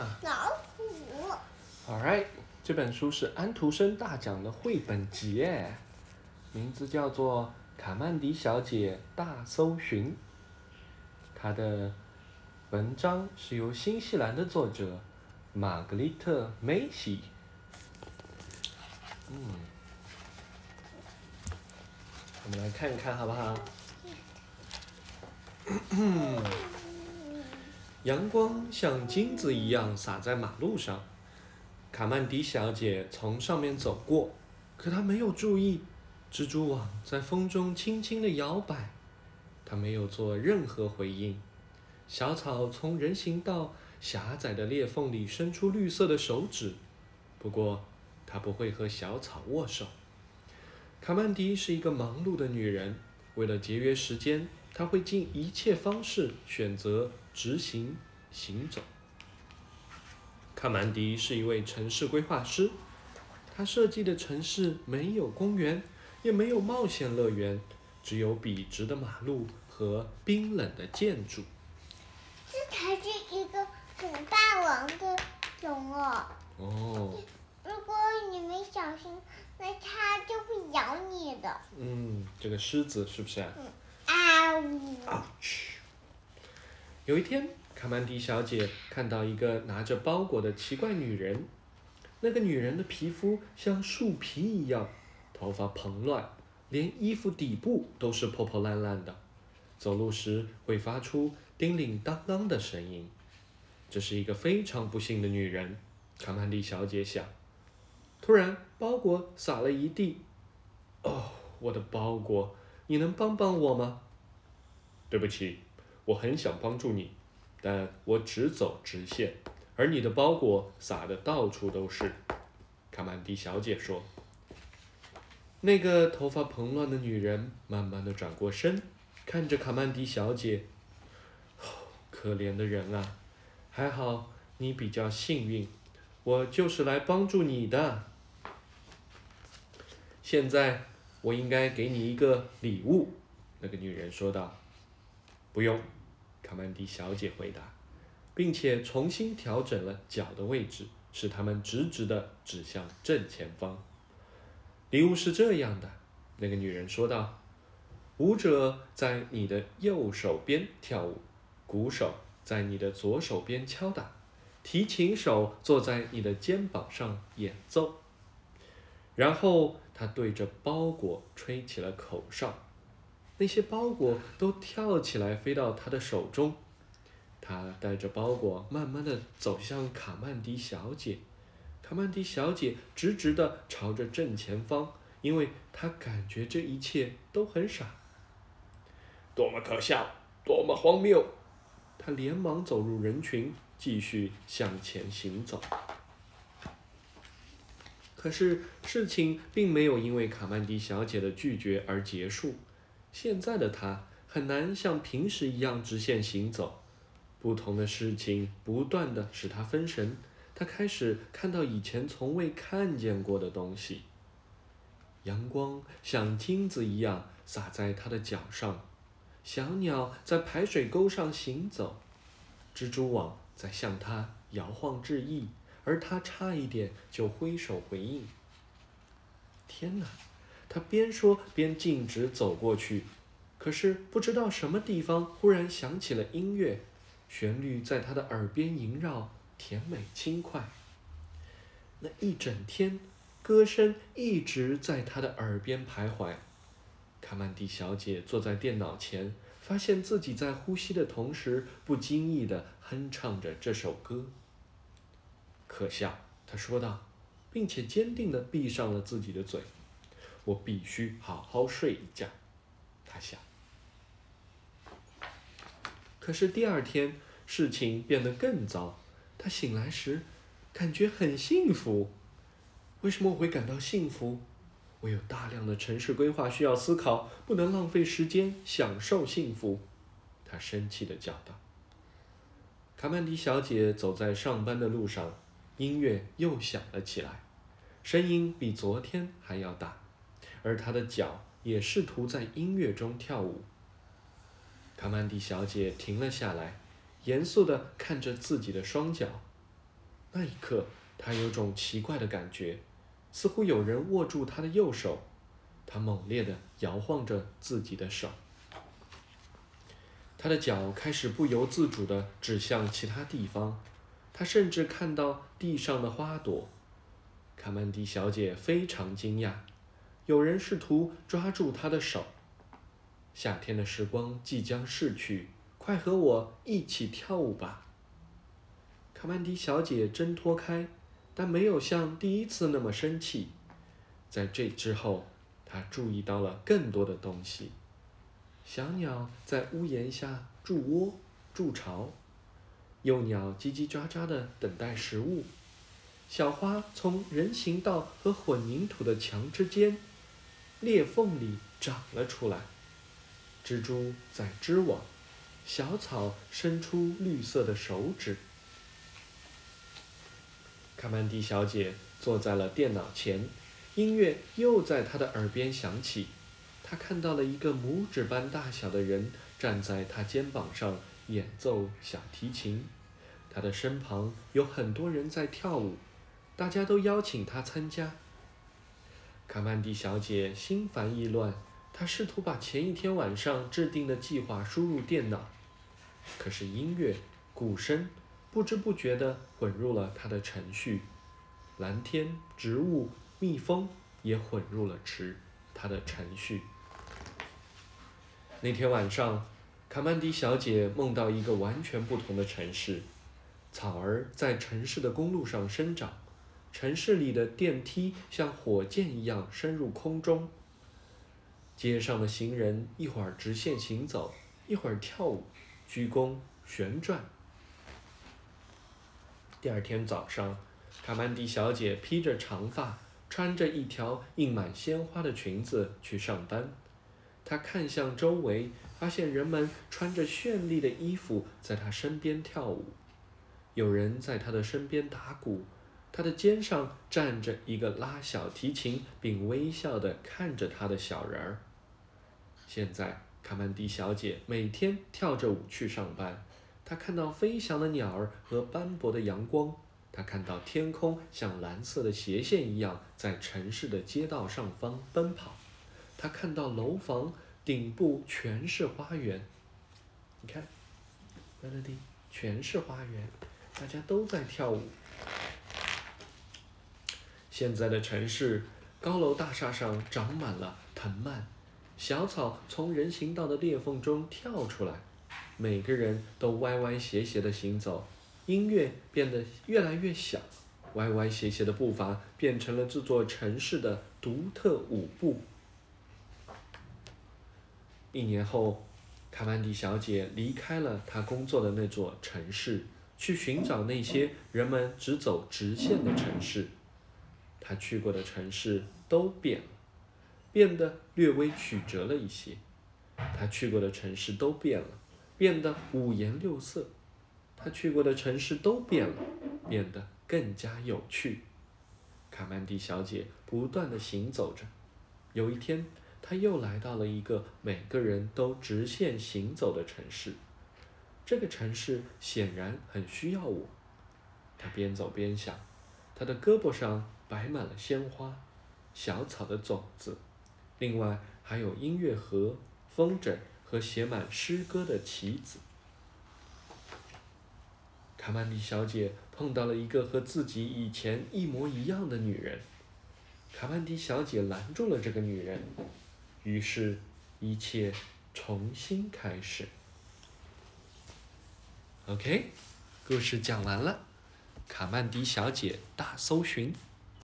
啊老虎。？All right，这本书是安徒生大奖的绘本集哎，名字叫做《卡曼迪小姐大搜寻》。它的文章是由新西兰的作者玛格丽特·梅西。嗯，我们来看一看好不好？阳光像金子一样洒在马路上，卡曼迪小姐从上面走过，可她没有注意，蜘蛛网在风中轻轻地摇摆，她没有做任何回应。小草从人行道狭窄的裂缝里伸出绿色的手指，不过她不会和小草握手。卡曼迪是一个忙碌的女人，为了节约时间，她会尽一切方式选择执行行走。卡曼迪是一位城市规划师，他设计的城市没有公园，也没有冒险乐园，只有笔直的马路和冰冷的建筑。这才是一个很霸王的龙哦。哦，如果你没小心，那它就会咬你的。嗯，这个狮子是不是啊？Ouch！有一天，卡曼迪小姐看到一个拿着包裹的奇怪女人。那个女人的皮肤像树皮一样，头发蓬乱，连衣服底部都是破破烂烂的，走路时会发出叮铃当当的声音。这是一个非常不幸的女人，卡曼迪小姐想。突然，包裹洒了一地。哦，我的包裹，你能帮帮我吗？对不起，我很想帮助你，但我只走直线，而你的包裹撒的到处都是。卡曼迪小姐说。那个头发蓬乱的女人慢慢的转过身，看着卡曼迪小姐。可怜的人啊，还好你比较幸运，我就是来帮助你的。现在我应该给你一个礼物，那个女人说道。不用，卡曼迪小姐回答，并且重新调整了脚的位置，使它们直直的指向正前方。礼物是这样的，那个女人说道：“舞者在你的右手边跳舞，鼓手在你的左手边敲打，提琴手坐在你的肩膀上演奏。”然后他对着包裹吹起了口哨。那些包裹都跳起来，飞到他的手中。他带着包裹，慢慢的走向卡曼迪小姐。卡曼迪小姐直直的朝着正前方，因为她感觉这一切都很傻。多么可笑，多么荒谬！她连忙走入人群，继续向前行走。可是事情并没有因为卡曼迪小姐的拒绝而结束。现在的她很难像平时一样直线行走，不同的事情不断的使她分神。她开始看到以前从未看见过的东西。阳光像金子一样洒在她的脚上，小鸟在排水沟上行走，蜘蛛网在向她摇晃致意，而他差一点就挥手回应。天哪！他边说边径直走过去，可是不知道什么地方忽然响起了音乐，旋律在他的耳边萦绕，甜美轻快。那一整天，歌声一直在他的耳边徘徊。卡曼迪小姐坐在电脑前，发现自己在呼吸的同时，不经意地哼唱着这首歌。可笑，他说道，并且坚定地闭上了自己的嘴。我必须好好睡一觉，他想。可是第二天事情变得更糟。他醒来时，感觉很幸福。为什么我会感到幸福？我有大量的城市规划需要思考，不能浪费时间享受幸福。他生气地叫道。卡曼迪小姐走在上班的路上，音乐又响了起来，声音比昨天还要大。而她的脚也试图在音乐中跳舞。卡曼迪小姐停了下来，严肃地看着自己的双脚。那一刻，她有种奇怪的感觉，似乎有人握住她的右手。她猛烈地摇晃着自己的手，她的脚开始不由自主地指向其他地方。她甚至看到地上的花朵。卡曼迪小姐非常惊讶，有人试图抓住她的手。夏天的时光即将逝去，快和我一起跳舞吧。卡曼迪小姐挣脱开，但没有像第一次那么生气。在这之后，她注意到了更多的东西：小鸟在屋檐下筑窝、筑巢；幼鸟叽叽喳喳地等待食物；小花从人行道和混凝土的墙之间裂缝里长了出来；蜘蛛在织网；小草伸出绿色的手指。卡曼迪小姐坐在了电脑前，音乐又在她的耳边响起。她看到了一个拇指般大小的人站在她肩膀上演奏小提琴。他的身旁有很多人在跳舞，大家都邀请他参加。卡曼迪小姐心烦意乱，她试图把前一天晚上制定的计划输入电脑，可是音乐、鼓声。不知不觉地混入了她的程序，蓝天、植物、蜜蜂也混入了池她的程序。那天晚上，卡曼迪小姐梦到一个完全不同的城市，草儿在城市的公路上生长，城市里的电梯像火箭一样升入空中，街上的行人一会儿直线行走，一会儿跳舞、鞠躬、旋转。第二天早上，卡曼迪小姐披着长发，穿着一条印满鲜花的裙子去上班。他看向周围，发现人们穿着绚丽的衣服在他身边跳舞，有人在他的身边打鼓，他的肩上站着一个拉小提琴并微笑地看着他的小人儿。现在，卡曼迪小姐每天跳着舞去上班。她看到飞翔的鸟儿和斑驳的阳光，她看到天空像蓝色的斜线一样在城市的街道上方奔跑，他看到楼房顶部全是花园。你看，Melody，全是花园，大家都在跳舞。现在的城市，高楼大厦上长满了藤蔓，小草从人行道的裂缝中跳出来。每个人都歪歪斜斜的行走，音乐变得越来越小，歪歪斜斜的步伐变成了这座城市的独特舞步。一年后，卡曼迪小姐离开了她工作的那座城市，去寻找那些人们只走直线的城市。她去过的城市都变了，变得略微曲折了一些。她去过的城市都变了。变得五颜六色，她去过的城市都变了，变得更加有趣。卡曼迪小姐不断地行走着，有一天，他又来到了一个每个人都直线行走的城市。这个城市显然很需要我。他边走边想，他的胳膊上摆满了鲜花、小草的种子，另外还有音乐盒、风筝。和写满诗歌的棋子，卡曼迪小姐碰到了一个和自己以前一模一样的女人。卡曼迪小姐拦住了这个女人，于是，一切重新开始。OK，故事讲完了，卡曼迪小姐大搜寻。